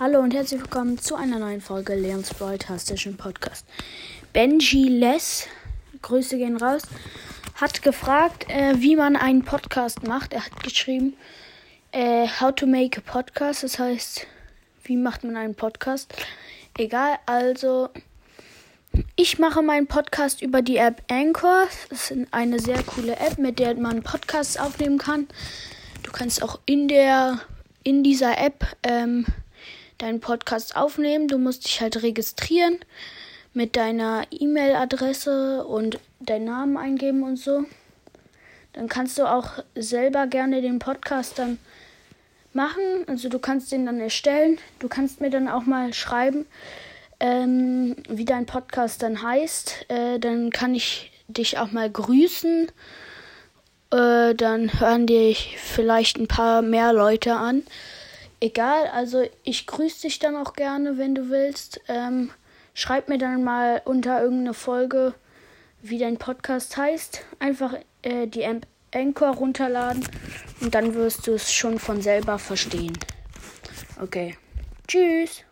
Hallo und herzlich willkommen zu einer neuen Folge Leons Broadcastischen Podcast. Benji Les, Grüße gehen raus, hat gefragt, äh, wie man einen Podcast macht. Er hat geschrieben, äh, how to make a podcast. Das heißt, wie macht man einen Podcast? Egal, also ich mache meinen Podcast über die App Anchor. Das ist eine sehr coole App, mit der man Podcasts aufnehmen kann. Du kannst auch in der in dieser App ähm, deinen Podcast aufnehmen. Du musst dich halt registrieren mit deiner E-Mail-Adresse und deinen Namen eingeben und so. Dann kannst du auch selber gerne den Podcast dann machen. Also du kannst den dann erstellen. Du kannst mir dann auch mal schreiben, ähm, wie dein Podcast dann heißt. Äh, dann kann ich dich auch mal grüßen. Äh, dann hören dich vielleicht ein paar mehr Leute an egal, also ich grüße dich dann auch gerne, wenn du willst. Ähm, schreib mir dann mal unter irgendeine Folge, wie dein Podcast heißt. Einfach äh, die Anchor runterladen und dann wirst du es schon von selber verstehen. Okay. Tschüss.